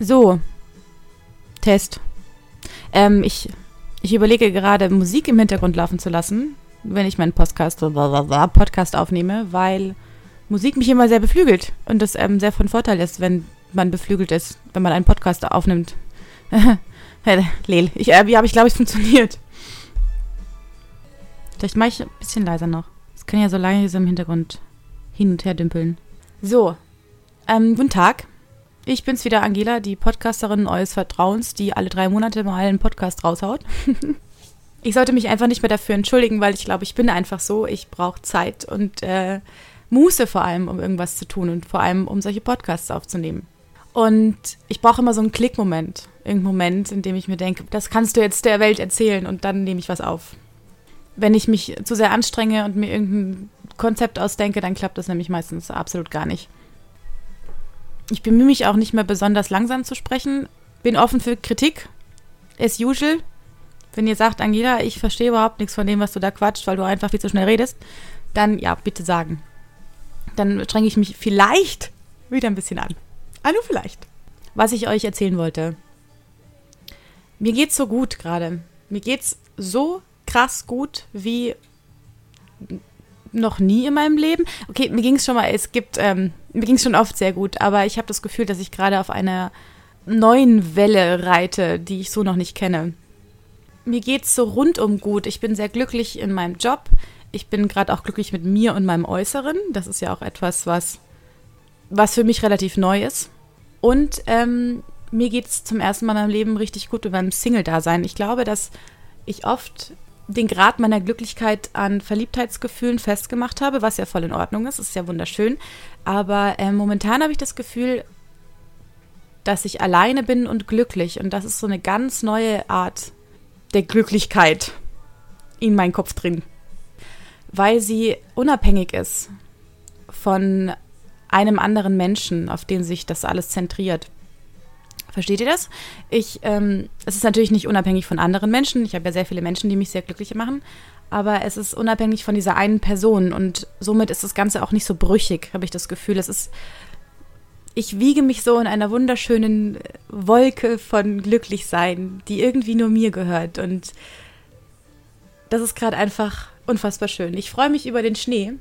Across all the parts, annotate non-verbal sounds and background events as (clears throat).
So. Test. Ähm, ich, ich überlege gerade, Musik im Hintergrund laufen zu lassen, wenn ich meinen Podcast, Podcast aufnehme, weil Musik mich immer sehr beflügelt und das ähm, sehr von Vorteil ist, wenn man beflügelt ist, wenn man einen Podcast aufnimmt. (laughs) Lel. Ich, äh, ja, aber ich glaube, es funktioniert. Vielleicht mache ich ein bisschen leiser noch. Es kann ja so leise im Hintergrund hin und her dümpeln. So. Ähm, guten Tag. Ich bin's wieder, Angela, die Podcasterin eures Vertrauens, die alle drei Monate mal einen Podcast raushaut. (laughs) ich sollte mich einfach nicht mehr dafür entschuldigen, weil ich glaube, ich bin einfach so. Ich brauche Zeit und äh, Muße vor allem, um irgendwas zu tun und vor allem, um solche Podcasts aufzunehmen. Und ich brauche immer so einen Klickmoment, irgendeinen Moment, in dem ich mir denke, das kannst du jetzt der Welt erzählen und dann nehme ich was auf. Wenn ich mich zu sehr anstrenge und mir irgendein Konzept ausdenke, dann klappt das nämlich meistens absolut gar nicht. Ich bemühe mich auch nicht mehr besonders langsam zu sprechen. Bin offen für Kritik. As usual. Wenn ihr sagt, Angela, ich verstehe überhaupt nichts von dem, was du da quatscht, weil du einfach viel zu schnell redest, dann ja, bitte sagen. Dann strenge ich mich vielleicht wieder ein bisschen an. Ah, nur vielleicht. Was ich euch erzählen wollte. Mir geht's so gut gerade. Mir geht's so krass gut wie noch nie in meinem Leben. Okay, mir ging es schon mal, es gibt, ähm, mir ging es schon oft sehr gut, aber ich habe das Gefühl, dass ich gerade auf einer neuen Welle reite, die ich so noch nicht kenne. Mir geht es so rundum gut. Ich bin sehr glücklich in meinem Job. Ich bin gerade auch glücklich mit mir und meinem Äußeren. Das ist ja auch etwas, was, was für mich relativ neu ist. Und ähm, mir geht es zum ersten Mal in meinem Leben richtig gut über meinem Single-Dasein. Ich glaube, dass ich oft den Grad meiner Glücklichkeit an Verliebtheitsgefühlen festgemacht habe, was ja voll in Ordnung ist, ist ja wunderschön. Aber äh, momentan habe ich das Gefühl, dass ich alleine bin und glücklich. Und das ist so eine ganz neue Art der Glücklichkeit in meinen Kopf drin. Weil sie unabhängig ist von einem anderen Menschen, auf den sich das alles zentriert. Versteht ihr das? Ich, ähm, es ist natürlich nicht unabhängig von anderen Menschen. Ich habe ja sehr viele Menschen, die mich sehr glücklich machen. Aber es ist unabhängig von dieser einen Person und somit ist das Ganze auch nicht so brüchig, habe ich das Gefühl. Es ist, ich wiege mich so in einer wunderschönen Wolke von Glücklichsein, die irgendwie nur mir gehört. Und das ist gerade einfach unfassbar schön. Ich freue mich über den Schnee.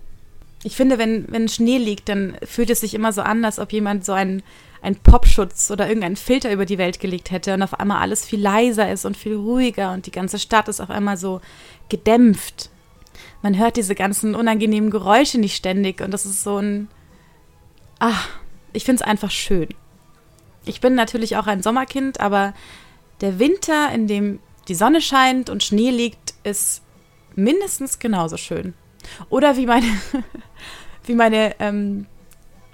Ich finde, wenn, wenn Schnee liegt, dann fühlt es sich immer so an, als ob jemand so einen ein Popschutz oder irgendein Filter über die Welt gelegt hätte und auf einmal alles viel leiser ist und viel ruhiger und die ganze Stadt ist auf einmal so gedämpft. Man hört diese ganzen unangenehmen Geräusche nicht ständig und das ist so ein. Ah, ich finde es einfach schön. Ich bin natürlich auch ein Sommerkind, aber der Winter, in dem die Sonne scheint und Schnee liegt, ist mindestens genauso schön. Oder wie meine, (laughs) wie meine ähm,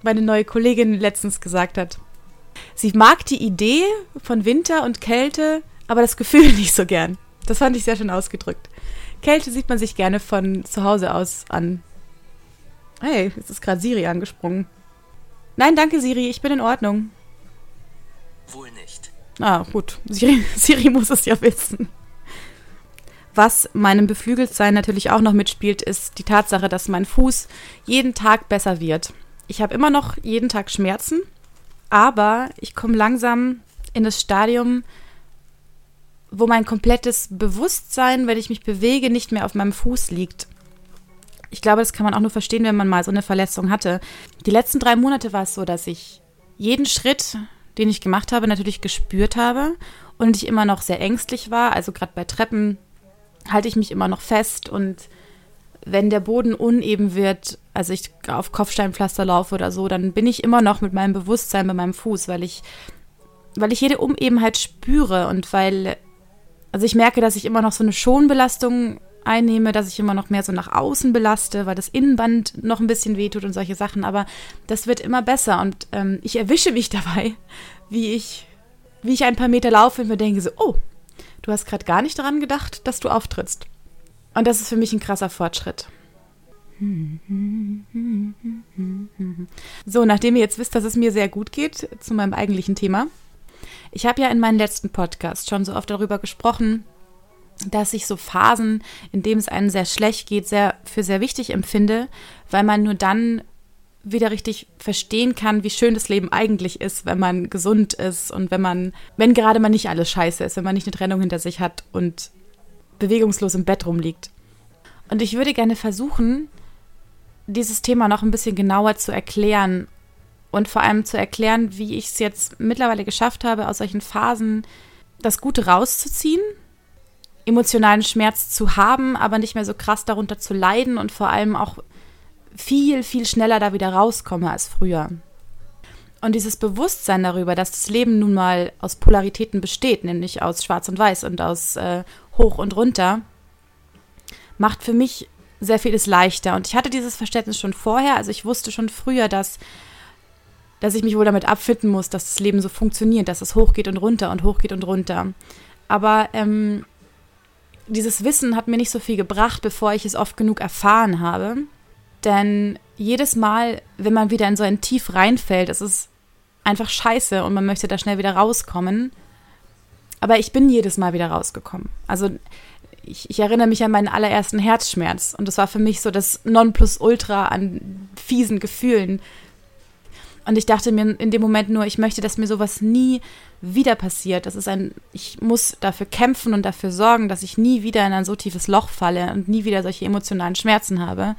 meine neue Kollegin letztens gesagt hat. Sie mag die Idee von Winter und Kälte, aber das Gefühl (laughs) nicht so gern. Das fand ich sehr schön ausgedrückt. Kälte sieht man sich gerne von zu Hause aus an. Hey, jetzt ist gerade Siri angesprungen. Nein, danke Siri, ich bin in Ordnung. Wohl nicht. Ah, gut. Siri, (laughs) Siri muss es ja wissen. Was meinem Beflügeltsein natürlich auch noch mitspielt, ist die Tatsache, dass mein Fuß jeden Tag besser wird ich habe immer noch jeden Tag Schmerzen, aber ich komme langsam in das Stadium, wo mein komplettes Bewusstsein, wenn ich mich bewege, nicht mehr auf meinem Fuß liegt. Ich glaube, das kann man auch nur verstehen, wenn man mal so eine Verletzung hatte. Die letzten drei Monate war es so, dass ich jeden Schritt, den ich gemacht habe, natürlich gespürt habe und ich immer noch sehr ängstlich war. Also gerade bei Treppen halte ich mich immer noch fest und wenn der Boden uneben wird, also ich auf Kopfsteinpflaster laufe oder so, dann bin ich immer noch mit meinem Bewusstsein bei meinem Fuß, weil ich, weil ich jede Unebenheit spüre und weil, also ich merke, dass ich immer noch so eine Schonbelastung einnehme, dass ich immer noch mehr so nach außen belaste, weil das Innenband noch ein bisschen wehtut und solche Sachen. Aber das wird immer besser und ähm, ich erwische mich (laughs) dabei, wie ich, wie ich ein paar Meter laufe und mir denke so, oh, du hast gerade gar nicht daran gedacht, dass du auftrittst. Und das ist für mich ein krasser Fortschritt. So, nachdem ihr jetzt wisst, dass es mir sehr gut geht, zu meinem eigentlichen Thema. Ich habe ja in meinem letzten Podcast schon so oft darüber gesprochen, dass ich so Phasen, in denen es einem sehr schlecht geht, sehr für sehr wichtig empfinde, weil man nur dann wieder richtig verstehen kann, wie schön das Leben eigentlich ist, wenn man gesund ist und wenn man, wenn gerade mal nicht alles scheiße ist, wenn man nicht eine Trennung hinter sich hat und bewegungslos im Bett rumliegt. Und ich würde gerne versuchen, dieses Thema noch ein bisschen genauer zu erklären und vor allem zu erklären, wie ich es jetzt mittlerweile geschafft habe, aus solchen Phasen das Gute rauszuziehen, emotionalen Schmerz zu haben, aber nicht mehr so krass darunter zu leiden und vor allem auch viel, viel schneller da wieder rauskomme als früher. Und dieses Bewusstsein darüber, dass das Leben nun mal aus Polaritäten besteht, nämlich aus Schwarz und Weiß und aus äh, Hoch und Runter, macht für mich sehr vieles leichter. Und ich hatte dieses Verständnis schon vorher, also ich wusste schon früher, dass, dass ich mich wohl damit abfinden muss, dass das Leben so funktioniert, dass es hochgeht und runter und hochgeht und runter. Aber ähm, dieses Wissen hat mir nicht so viel gebracht, bevor ich es oft genug erfahren habe. Denn jedes Mal, wenn man wieder in so ein Tief reinfällt, ist es einfach scheiße und man möchte da schnell wieder rauskommen. Aber ich bin jedes Mal wieder rausgekommen. Also ich, ich, erinnere mich an meinen allerersten Herzschmerz und das war für mich so das Nonplusultra an fiesen Gefühlen. Und ich dachte mir in dem Moment nur, ich möchte, dass mir sowas nie wieder passiert. Das ist ein, ich muss dafür kämpfen und dafür sorgen, dass ich nie wieder in ein so tiefes Loch falle und nie wieder solche emotionalen Schmerzen habe.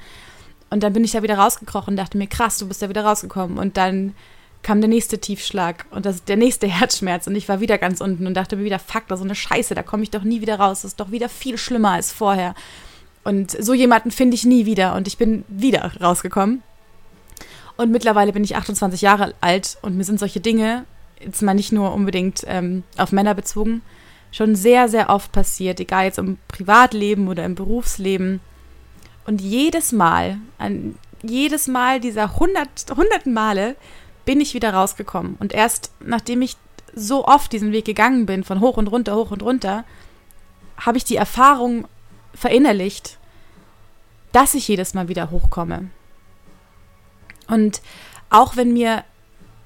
Und dann bin ich da wieder rausgekrochen und dachte mir, krass, du bist da wieder rausgekommen. Und dann kam der nächste Tiefschlag und das, der nächste (laughs) Herzschmerz und ich war wieder ganz unten und dachte mir wieder, fuck, da so eine Scheiße, da komme ich doch nie wieder raus, das ist doch wieder viel schlimmer als vorher. Und so jemanden finde ich nie wieder und ich bin wieder rausgekommen. Und mittlerweile bin ich 28 Jahre alt und mir sind solche Dinge, jetzt mal nicht nur unbedingt ähm, auf Männer bezogen, schon sehr, sehr oft passiert, egal jetzt im Privatleben oder im Berufsleben. Und jedes Mal, an jedes Mal dieser hundert, hunderten Male bin ich wieder rausgekommen. Und erst nachdem ich so oft diesen Weg gegangen bin, von hoch und runter, hoch und runter, habe ich die Erfahrung verinnerlicht, dass ich jedes Mal wieder hochkomme. Und auch wenn mir,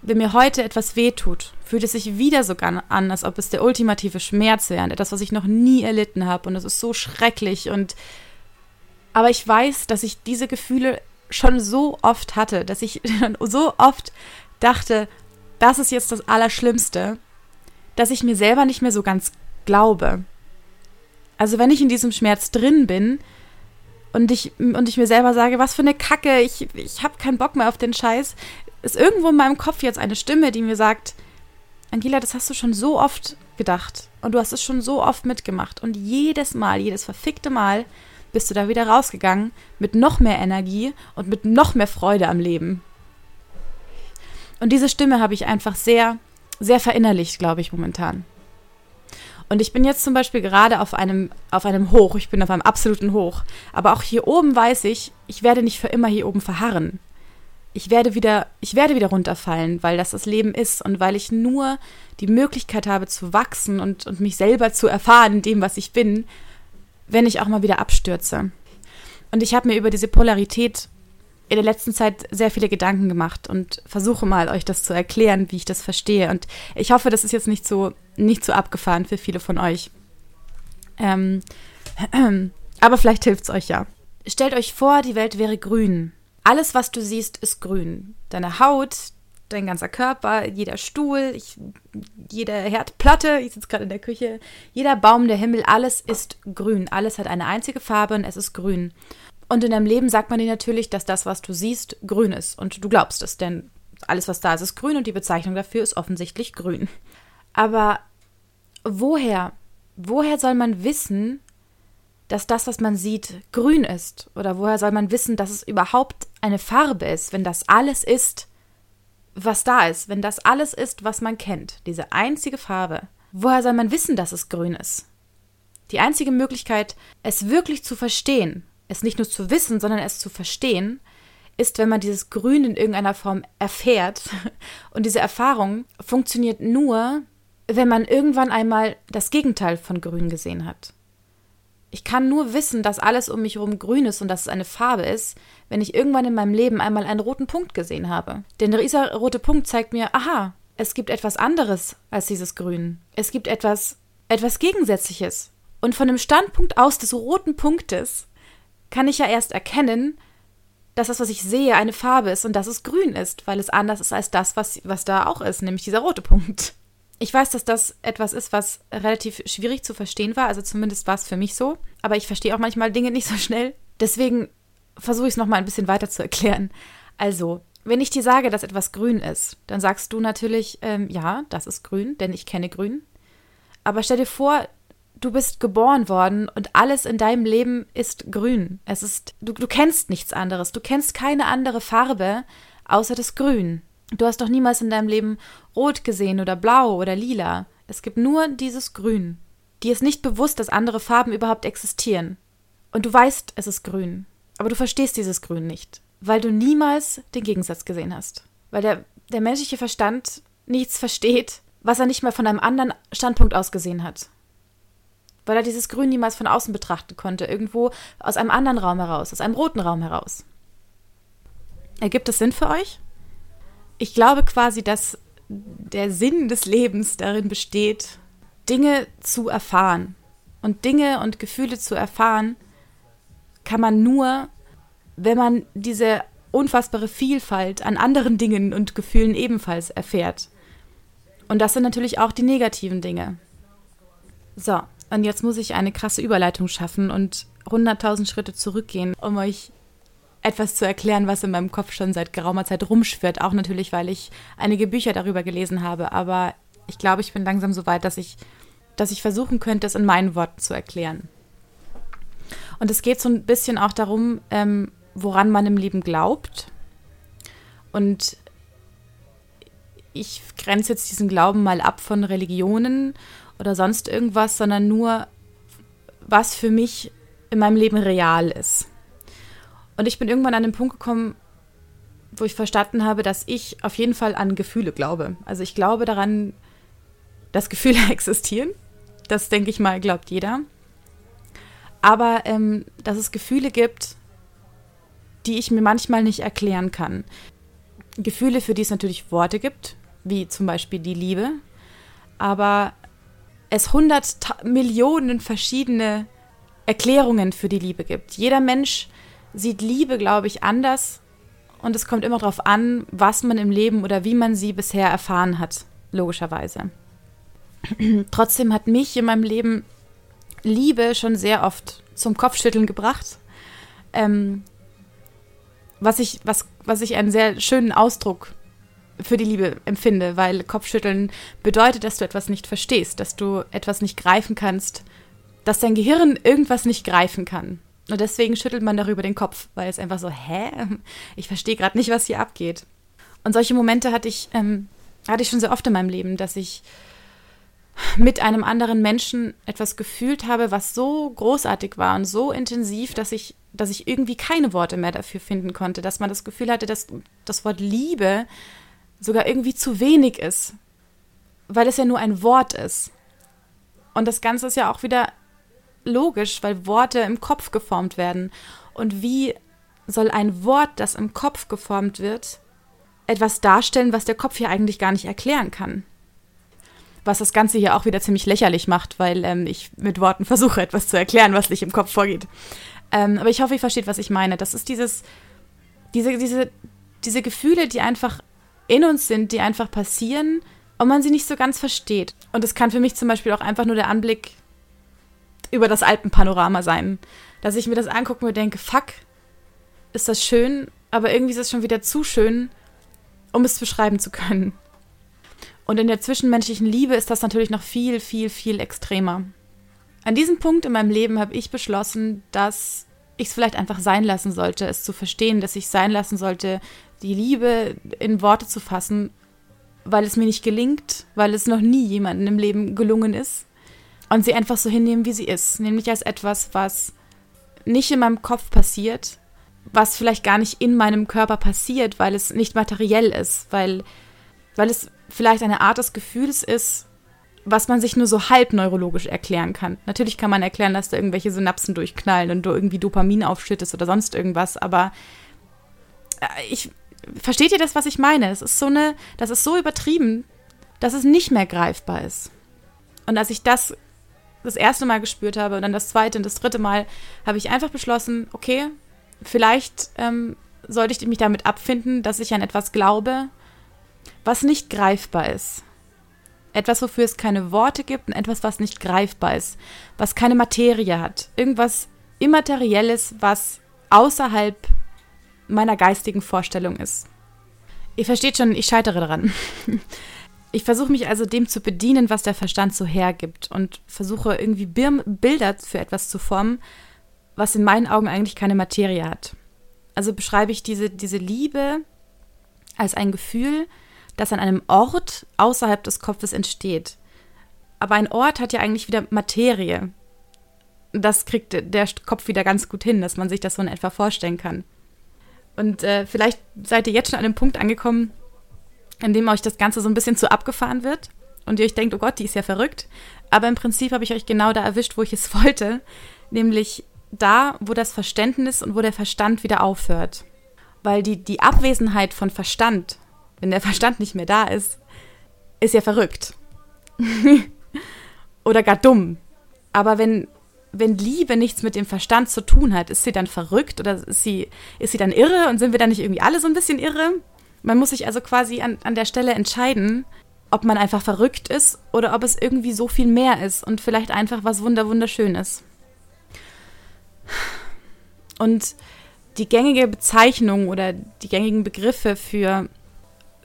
wenn mir heute etwas wehtut, fühlt es sich wieder sogar an, als ob es der ultimative Schmerz wäre, etwas, was ich noch nie erlitten habe. Und es ist so schrecklich. Und aber ich weiß, dass ich diese Gefühle schon so oft hatte, dass ich (laughs) so oft dachte, das ist jetzt das Allerschlimmste, dass ich mir selber nicht mehr so ganz glaube. Also wenn ich in diesem Schmerz drin bin und ich, und ich mir selber sage, was für eine Kacke, ich, ich habe keinen Bock mehr auf den Scheiß, ist irgendwo in meinem Kopf jetzt eine Stimme, die mir sagt, Angela, das hast du schon so oft gedacht und du hast es schon so oft mitgemacht und jedes Mal, jedes verfickte Mal bist du da wieder rausgegangen mit noch mehr Energie und mit noch mehr Freude am Leben. Und diese Stimme habe ich einfach sehr, sehr verinnerlicht, glaube ich, momentan. Und ich bin jetzt zum Beispiel gerade auf einem, auf einem Hoch, ich bin auf einem absoluten Hoch. Aber auch hier oben weiß ich, ich werde nicht für immer hier oben verharren. Ich werde wieder, ich werde wieder runterfallen, weil das das Leben ist und weil ich nur die Möglichkeit habe zu wachsen und, und mich selber zu erfahren in dem, was ich bin, wenn ich auch mal wieder abstürze. Und ich habe mir über diese Polarität in der letzten Zeit sehr viele Gedanken gemacht und versuche mal euch das zu erklären, wie ich das verstehe. Und ich hoffe, das ist jetzt nicht so, nicht so abgefahren für viele von euch. Ähm, (clears throat) aber vielleicht hilft es euch ja. Stellt euch vor, die Welt wäre grün. Alles, was du siehst, ist grün. Deine Haut, dein ganzer Körper, jeder Stuhl, ich, jede Herdplatte, ich sitze gerade in der Küche, jeder Baum, der Himmel, alles ist grün. Alles hat eine einzige Farbe und es ist grün. Und in deinem Leben sagt man dir natürlich, dass das, was du siehst, grün ist. Und du glaubst es, denn alles, was da ist, ist grün und die Bezeichnung dafür ist offensichtlich grün. Aber woher, woher soll man wissen, dass das, was man sieht, grün ist? Oder woher soll man wissen, dass es überhaupt eine Farbe ist, wenn das alles ist, was da ist, wenn das alles ist, was man kennt, diese einzige Farbe? Woher soll man wissen, dass es grün ist? Die einzige Möglichkeit, es wirklich zu verstehen, es nicht nur zu wissen, sondern es zu verstehen, ist, wenn man dieses Grün in irgendeiner Form erfährt. (laughs) Und diese Erfahrung funktioniert nur, wenn man irgendwann einmal das Gegenteil von Grün gesehen hat. Ich kann nur wissen, dass alles um mich herum grün ist und dass es eine Farbe ist, wenn ich irgendwann in meinem Leben einmal einen roten Punkt gesehen habe. Denn dieser rote Punkt zeigt mir, aha, es gibt etwas anderes als dieses Grün. Es gibt etwas, etwas Gegensätzliches. Und von dem Standpunkt aus des roten Punktes kann ich ja erst erkennen, dass das, was ich sehe, eine Farbe ist und dass es grün ist, weil es anders ist als das, was, was da auch ist, nämlich dieser rote Punkt. Ich weiß, dass das etwas ist, was relativ schwierig zu verstehen war, also zumindest war es für mich so, aber ich verstehe auch manchmal Dinge nicht so schnell. Deswegen versuche ich es nochmal ein bisschen weiter zu erklären. Also, wenn ich dir sage, dass etwas grün ist, dann sagst du natürlich, ähm, ja, das ist grün, denn ich kenne grün. Aber stell dir vor, du bist geboren worden und alles in deinem Leben ist grün. Es ist, du, du kennst nichts anderes. Du kennst keine andere Farbe außer das Grün. Du hast doch niemals in deinem Leben rot gesehen oder blau oder lila. Es gibt nur dieses Grün. Dir ist nicht bewusst, dass andere Farben überhaupt existieren. Und du weißt, es ist grün. Aber du verstehst dieses Grün nicht, weil du niemals den Gegensatz gesehen hast. Weil der, der menschliche Verstand nichts versteht, was er nicht mal von einem anderen Standpunkt aus gesehen hat weil er dieses Grün niemals von außen betrachten konnte, irgendwo aus einem anderen Raum heraus, aus einem roten Raum heraus. Ergibt das Sinn für euch? Ich glaube quasi, dass der Sinn des Lebens darin besteht, Dinge zu erfahren. Und Dinge und Gefühle zu erfahren kann man nur, wenn man diese unfassbare Vielfalt an anderen Dingen und Gefühlen ebenfalls erfährt. Und das sind natürlich auch die negativen Dinge. So, und jetzt muss ich eine krasse Überleitung schaffen und 100.000 Schritte zurückgehen, um euch etwas zu erklären, was in meinem Kopf schon seit geraumer Zeit rumschwirrt. Auch natürlich, weil ich einige Bücher darüber gelesen habe. Aber ich glaube, ich bin langsam so weit, dass ich, dass ich versuchen könnte, es in meinen Worten zu erklären. Und es geht so ein bisschen auch darum, ähm, woran man im Leben glaubt. Und ich grenze jetzt diesen Glauben mal ab von Religionen oder sonst irgendwas, sondern nur, was für mich in meinem Leben real ist. Und ich bin irgendwann an den Punkt gekommen, wo ich verstanden habe, dass ich auf jeden Fall an Gefühle glaube. Also ich glaube daran, dass Gefühle (laughs) existieren. Das denke ich mal, glaubt jeder. Aber ähm, dass es Gefühle gibt, die ich mir manchmal nicht erklären kann. Gefühle, für die es natürlich Worte gibt, wie zum Beispiel die Liebe. Aber es hundert Millionen verschiedene Erklärungen für die Liebe gibt. Jeder Mensch sieht Liebe, glaube ich, anders und es kommt immer darauf an, was man im Leben oder wie man sie bisher erfahren hat, logischerweise. (clears throat) Trotzdem hat mich in meinem Leben Liebe schon sehr oft zum Kopfschütteln gebracht. Ähm, was, ich, was, was ich einen sehr schönen Ausdruck für die Liebe empfinde, weil Kopfschütteln bedeutet, dass du etwas nicht verstehst, dass du etwas nicht greifen kannst, dass dein Gehirn irgendwas nicht greifen kann. Und deswegen schüttelt man darüber den Kopf, weil es einfach so, hä? Ich verstehe gerade nicht, was hier abgeht. Und solche Momente hatte ich, ähm, hatte ich schon sehr oft in meinem Leben, dass ich mit einem anderen Menschen etwas gefühlt habe, was so großartig war und so intensiv, dass ich, dass ich irgendwie keine Worte mehr dafür finden konnte, dass man das Gefühl hatte, dass das Wort Liebe sogar irgendwie zu wenig ist, weil es ja nur ein Wort ist. Und das Ganze ist ja auch wieder logisch, weil Worte im Kopf geformt werden. Und wie soll ein Wort, das im Kopf geformt wird, etwas darstellen, was der Kopf hier eigentlich gar nicht erklären kann? Was das Ganze hier auch wieder ziemlich lächerlich macht, weil ähm, ich mit Worten versuche, etwas zu erklären, was nicht im Kopf vorgeht. Ähm, aber ich hoffe, ihr versteht, was ich meine. Das ist dieses, diese, diese, diese Gefühle, die einfach in uns sind, die einfach passieren und man sie nicht so ganz versteht. Und es kann für mich zum Beispiel auch einfach nur der Anblick über das Alpenpanorama sein. Dass ich mir das angucke und mir denke, fuck, ist das schön, aber irgendwie ist es schon wieder zu schön, um es beschreiben zu können. Und in der zwischenmenschlichen Liebe ist das natürlich noch viel, viel, viel extremer. An diesem Punkt in meinem Leben habe ich beschlossen, dass ich es vielleicht einfach sein lassen sollte, es zu verstehen, dass ich sein lassen sollte, die Liebe in Worte zu fassen, weil es mir nicht gelingt, weil es noch nie jemandem im Leben gelungen ist. Und sie einfach so hinnehmen, wie sie ist. Nämlich als etwas, was nicht in meinem Kopf passiert, was vielleicht gar nicht in meinem Körper passiert, weil es nicht materiell ist, weil, weil es vielleicht eine Art des Gefühls ist, was man sich nur so halb neurologisch erklären kann. Natürlich kann man erklären, dass da irgendwelche Synapsen durchknallen und du irgendwie Dopamin aufschüttest oder sonst irgendwas, aber äh, ich, versteht ihr das, was ich meine? Es ist so eine, das ist so übertrieben, dass es nicht mehr greifbar ist. Und als ich das das erste Mal gespürt habe und dann das zweite und das dritte Mal, habe ich einfach beschlossen, okay, vielleicht ähm, sollte ich mich damit abfinden, dass ich an etwas glaube, was nicht greifbar ist. Etwas, wofür es keine Worte gibt und etwas, was nicht greifbar ist, was keine Materie hat. Irgendwas Immaterielles, was außerhalb meiner geistigen Vorstellung ist. Ihr versteht schon, ich scheitere daran. (laughs) Ich versuche mich also dem zu bedienen, was der Verstand so hergibt und versuche irgendwie Bilder für etwas zu formen, was in meinen Augen eigentlich keine Materie hat. Also beschreibe ich diese, diese Liebe als ein Gefühl, das an einem Ort außerhalb des Kopfes entsteht. Aber ein Ort hat ja eigentlich wieder Materie. Das kriegt der Kopf wieder ganz gut hin, dass man sich das so in etwa vorstellen kann. Und äh, vielleicht seid ihr jetzt schon an einem Punkt angekommen, in dem euch das Ganze so ein bisschen zu abgefahren wird und ihr euch denkt, oh Gott, die ist ja verrückt. Aber im Prinzip habe ich euch genau da erwischt, wo ich es (laughs) wollte, nämlich da, wo das Verständnis und wo der Verstand wieder aufhört. Weil die, die Abwesenheit von Verstand, wenn der (laughs) Verstand nicht mehr da ist, ist ja verrückt. (laughs) Oder gar dumm. Aber wenn, wenn Liebe nichts mit dem Verstand zu tun hat, ist sie dann verrückt oder ist sie, ist sie dann irre und sind wir dann nicht irgendwie alle so ein bisschen irre? Man muss sich also quasi an, an der Stelle entscheiden, ob man einfach verrückt ist oder ob es irgendwie so viel mehr ist und vielleicht einfach was wunder wunderschön ist. Und die gängige Bezeichnung oder die gängigen Begriffe für,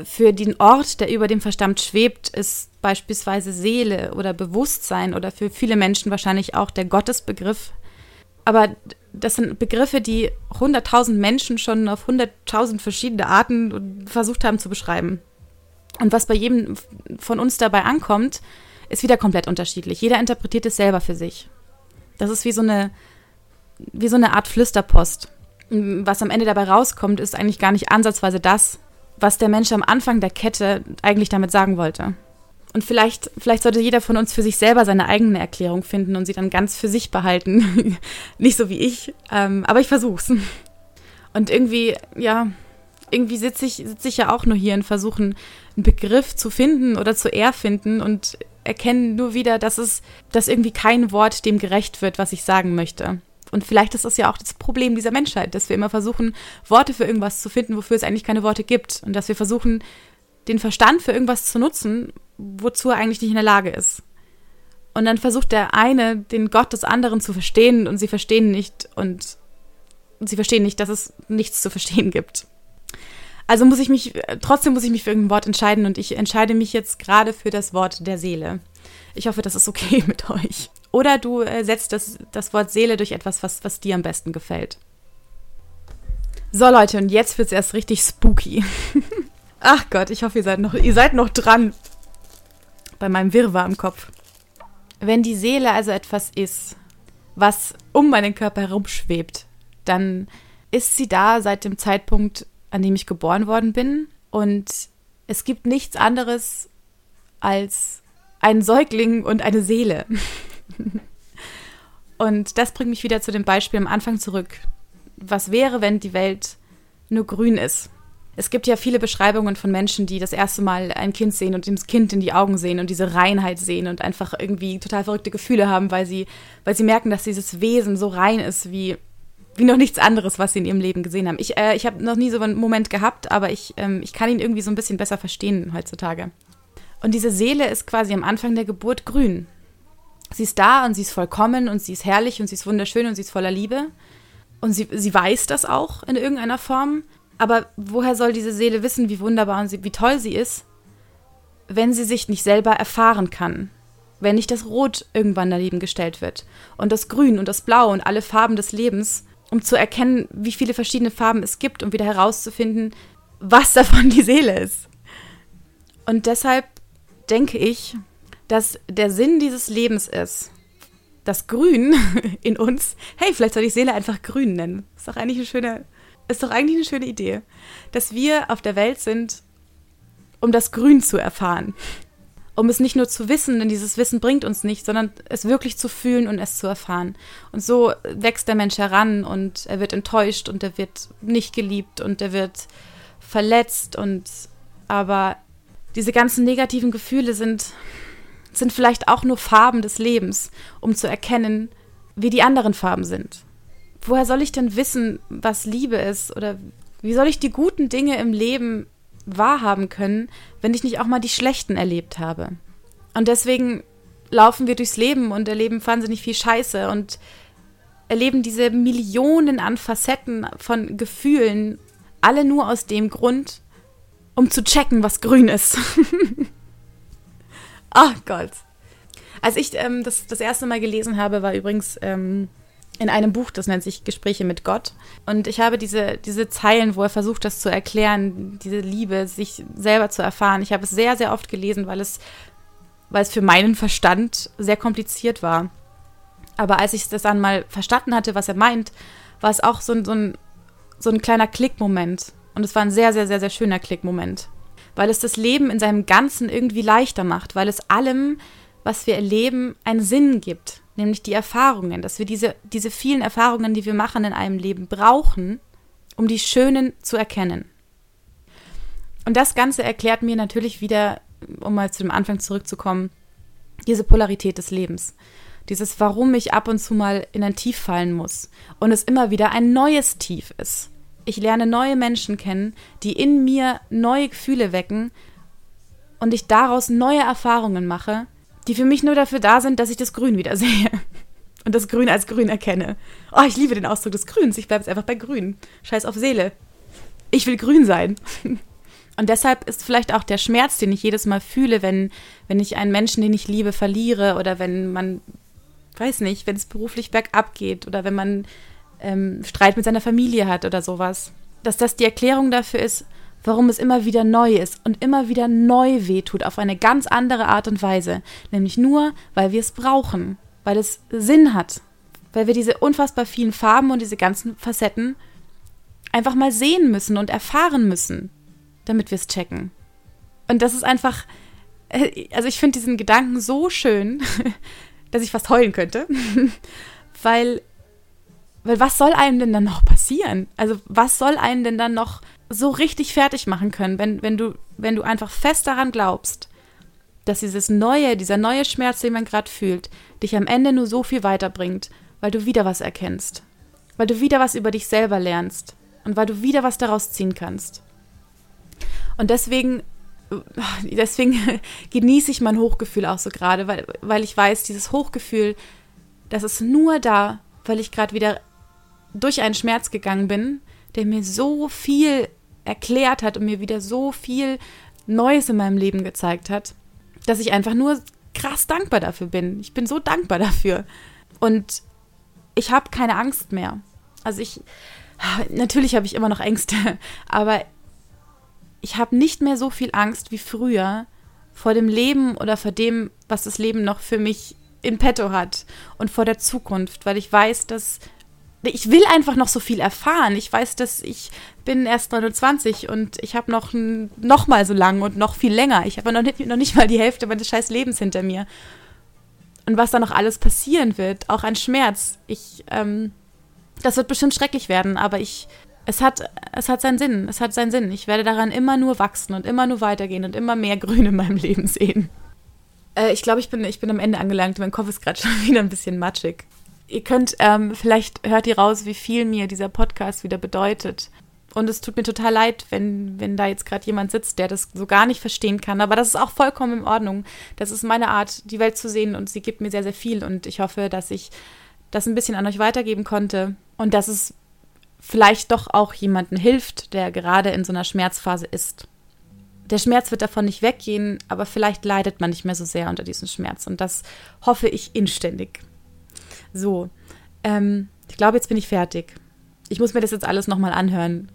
für den Ort, der über dem Verstand schwebt, ist beispielsweise Seele oder Bewusstsein oder für viele Menschen wahrscheinlich auch der Gottesbegriff. Aber das sind Begriffe, die 100.000 Menschen schon auf 100.000 verschiedene Arten versucht haben zu beschreiben. Und was bei jedem von uns dabei ankommt, ist wieder komplett unterschiedlich. Jeder interpretiert es selber für sich. Das ist wie so eine, wie so eine Art Flüsterpost. Was am Ende dabei rauskommt, ist eigentlich gar nicht ansatzweise das, was der Mensch am Anfang der Kette eigentlich damit sagen wollte. Und vielleicht, vielleicht sollte jeder von uns für sich selber seine eigene Erklärung finden und sie dann ganz für sich behalten. (laughs) Nicht so wie ich, ähm, aber ich versuch's. Und irgendwie, ja, irgendwie sitze ich, sitz ich ja auch nur hier und versuche einen Begriff zu finden oder zu erfinden und erkenne nur wieder, dass es, dass irgendwie kein Wort dem gerecht wird, was ich sagen möchte. Und vielleicht ist das ja auch das Problem dieser Menschheit, dass wir immer versuchen, Worte für irgendwas zu finden, wofür es eigentlich keine Worte gibt. Und dass wir versuchen, den Verstand für irgendwas zu nutzen, wozu er eigentlich nicht in der Lage ist. Und dann versucht der eine, den Gott des anderen zu verstehen und sie verstehen nicht und sie verstehen nicht, dass es nichts zu verstehen gibt. Also muss ich mich, trotzdem muss ich mich für irgendein Wort entscheiden und ich entscheide mich jetzt gerade für das Wort der Seele. Ich hoffe, das ist okay (laughs) mit euch. Oder du äh, setzt das, das Wort Seele durch etwas, was, was dir am besten gefällt. So Leute, und jetzt wird es erst richtig spooky. (laughs) Ach Gott, ich hoffe, ihr seid noch, ihr seid noch dran bei meinem Wirrwarr im Kopf. Wenn die Seele also etwas ist, was um meinen Körper herumschwebt, dann ist sie da seit dem Zeitpunkt, an dem ich geboren worden bin. Und es gibt nichts anderes als einen Säugling und eine Seele. (laughs) (laughs) und das bringt mich wieder zu dem Beispiel am Anfang zurück. Was wäre, wenn die Welt nur grün ist? es gibt ja viele Beschreibungen von Menschen, die das erste Mal ein Kind sehen und dem Kind in die Augen sehen und diese Reinheit sehen und einfach irgendwie total verrückte Gefühle haben, weil sie, weil sie merken, dass dieses Wesen so rein ist wie, wie noch nichts anderes, was sie in ihrem Leben gesehen haben. Ich, äh, ich habe noch nie so einen Moment gehabt, aber ich, ähm, ich kann ihn irgendwie so ein bisschen besser verstehen heutzutage. Und diese Seele ist quasi am Anfang der Geburt grün. Sie ist da und sie ist vollkommen und sie ist herrlich und sie ist wunderschön und sie ist voller Liebe. Und sie, sie weiß das auch in irgendeiner Form. Aber woher soll diese Seele wissen, wie wunderbar und wie toll sie ist, wenn sie sich nicht selber erfahren kann? Wenn nicht das Rot irgendwann daneben gestellt wird und das Grün und das Blau und alle Farben des Lebens, um zu erkennen, wie viele verschiedene Farben es gibt und wieder herauszufinden, was davon die Seele ist. Und deshalb denke ich, dass der Sinn dieses Lebens ist, das Grün (laughs) in uns, hey, vielleicht soll ich Seele einfach grün nennen. Ist doch eigentlich eine schöne, ist doch eigentlich eine schöne Idee, dass wir auf der Welt sind, um das Grün zu erfahren. Um es nicht nur zu wissen, denn dieses Wissen bringt uns nicht, sondern es wirklich zu fühlen und es zu erfahren. Und so wächst der Mensch heran und er wird enttäuscht und er wird nicht geliebt und er wird verletzt und aber diese ganzen negativen Gefühle sind, sind vielleicht auch nur Farben des Lebens, um zu erkennen, wie die anderen Farben sind woher soll ich denn wissen, was Liebe ist oder Wie soll ich die guten Dinge im Leben wahrhaben können, wenn ich nicht auch mal die schlechten erlebt habe? Und deswegen laufen wir durchs Leben und erleben wahnsinnig viel Scheiße und erleben diese Millionen an Facetten von Gefühlen, alle nur aus dem Grund, um zu checken, was grün ist. (laughs) Ach Gott. Als ich ähm, das das erste Mal gelesen habe, war übrigens ähm, in einem Buch, das nennt sich Gespräche mit Gott. Und ich habe diese, diese Zeilen, wo er versucht, das zu erklären, diese Liebe, sich selber zu erfahren. Ich habe es sehr, sehr oft gelesen, weil es, weil es für meinen Verstand sehr kompliziert war. Aber als ich das dann mal verstanden hatte, was er meint, war es auch so ein, so ein, so ein kleiner Klickmoment. Und es war ein sehr, sehr, sehr, sehr schöner Klickmoment. Weil es das Leben in seinem Ganzen irgendwie leichter macht, weil es allem, was wir erleben, einen Sinn gibt. Nämlich die Erfahrungen, dass wir diese, diese vielen Erfahrungen, die wir machen in einem Leben, brauchen, um die schönen zu erkennen. Und das Ganze erklärt mir natürlich wieder, um mal zu dem Anfang zurückzukommen, diese Polarität des Lebens. Dieses, warum ich ab und zu mal in ein Tief fallen muss und es immer wieder ein neues Tief ist. Ich lerne neue Menschen kennen, die in mir neue Gefühle wecken und ich daraus neue Erfahrungen mache, die für mich nur dafür da sind, dass ich das Grün wieder sehe (laughs) und das Grün als Grün erkenne. Oh, ich liebe den Ausdruck des Grüns. Ich bleibe jetzt einfach bei Grün. Scheiß auf Seele. Ich will grün sein. (laughs) Und deshalb ist vielleicht auch der Schmerz, den ich jedes Mal fühle, wenn, wenn ich einen Menschen, den ich liebe, verliere oder wenn man weiß nicht, wenn es beruflich bergab geht oder wenn man ähm, Streit mit seiner Familie hat oder sowas. Dass das die Erklärung dafür ist, warum es immer wieder neu ist und immer wieder neu wehtut auf eine ganz andere Art und Weise. Nämlich nur, weil wir es brauchen, weil es Sinn hat, weil wir diese unfassbar vielen Farben und diese ganzen Facetten einfach mal sehen müssen und erfahren müssen, damit wir es checken. Und das ist einfach, äh, also ich finde diesen Gedanken so schön, (laughs) dass ich fast heulen könnte. (laughs) weil, weil was soll einem denn dann noch passieren? Also was soll einen denn dann noch so richtig fertig machen können, wenn, wenn, du, wenn du einfach fest daran glaubst, dass dieses neue, dieser neue Schmerz, den man gerade fühlt, dich am Ende nur so viel weiterbringt, weil du wieder was erkennst, weil du wieder was über dich selber lernst und weil du wieder was daraus ziehen kannst. Und deswegen (laughs) deswegen (laughs) genieße ich mein Hochgefühl auch so gerade, weil, weil ich weiß, dieses Hochgefühl, das ist nur da, weil ich gerade wieder durch einen Schmerz gegangen bin, der mir so viel erklärt hat und mir wieder so viel Neues in meinem Leben gezeigt hat, dass ich einfach nur krass dankbar dafür bin. Ich bin so dankbar dafür. Und ich habe keine Angst mehr. Also ich, natürlich habe ich immer noch Ängste, (laughs) aber ich habe nicht mehr so viel Angst wie früher vor dem Leben oder vor dem, was das Leben noch für mich in petto hat und vor der Zukunft, weil ich weiß, dass ich will einfach noch so viel erfahren. Ich weiß, dass ich bin erst 29 und ich habe noch noch mal so lang und noch viel länger. Ich habe noch nicht, noch nicht mal die Hälfte meines scheiß Lebens hinter mir. Und was da noch alles passieren wird, auch ein Schmerz. Ich, ähm, das wird bestimmt schrecklich werden, aber ich es hat, es hat seinen Sinn. Es hat seinen Sinn. Ich werde daran immer nur wachsen und immer nur weitergehen und immer mehr Grün in meinem Leben sehen. Äh, ich glaube, ich bin, ich bin am Ende angelangt. Mein Kopf ist gerade (laughs) schon wieder ein bisschen matschig. Ihr könnt, ähm, vielleicht hört ihr raus, wie viel mir dieser Podcast wieder bedeutet. Und es tut mir total leid, wenn, wenn da jetzt gerade jemand sitzt, der das so gar nicht verstehen kann. Aber das ist auch vollkommen in Ordnung. Das ist meine Art, die Welt zu sehen und sie gibt mir sehr, sehr viel. Und ich hoffe, dass ich das ein bisschen an euch weitergeben konnte und dass es vielleicht doch auch jemanden hilft, der gerade in so einer Schmerzphase ist. Der Schmerz wird davon nicht weggehen, aber vielleicht leidet man nicht mehr so sehr unter diesem Schmerz. Und das hoffe ich inständig. So, ähm, ich glaube, jetzt bin ich fertig. Ich muss mir das jetzt alles nochmal anhören,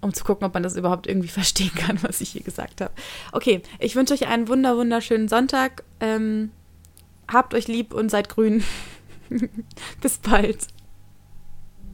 um zu gucken, ob man das überhaupt irgendwie (laughs) verstehen kann, was ich hier gesagt habe. Okay, ich wünsche euch einen wunder wunderschönen Sonntag. Ähm, habt euch lieb und seid grün. (laughs) Bis bald.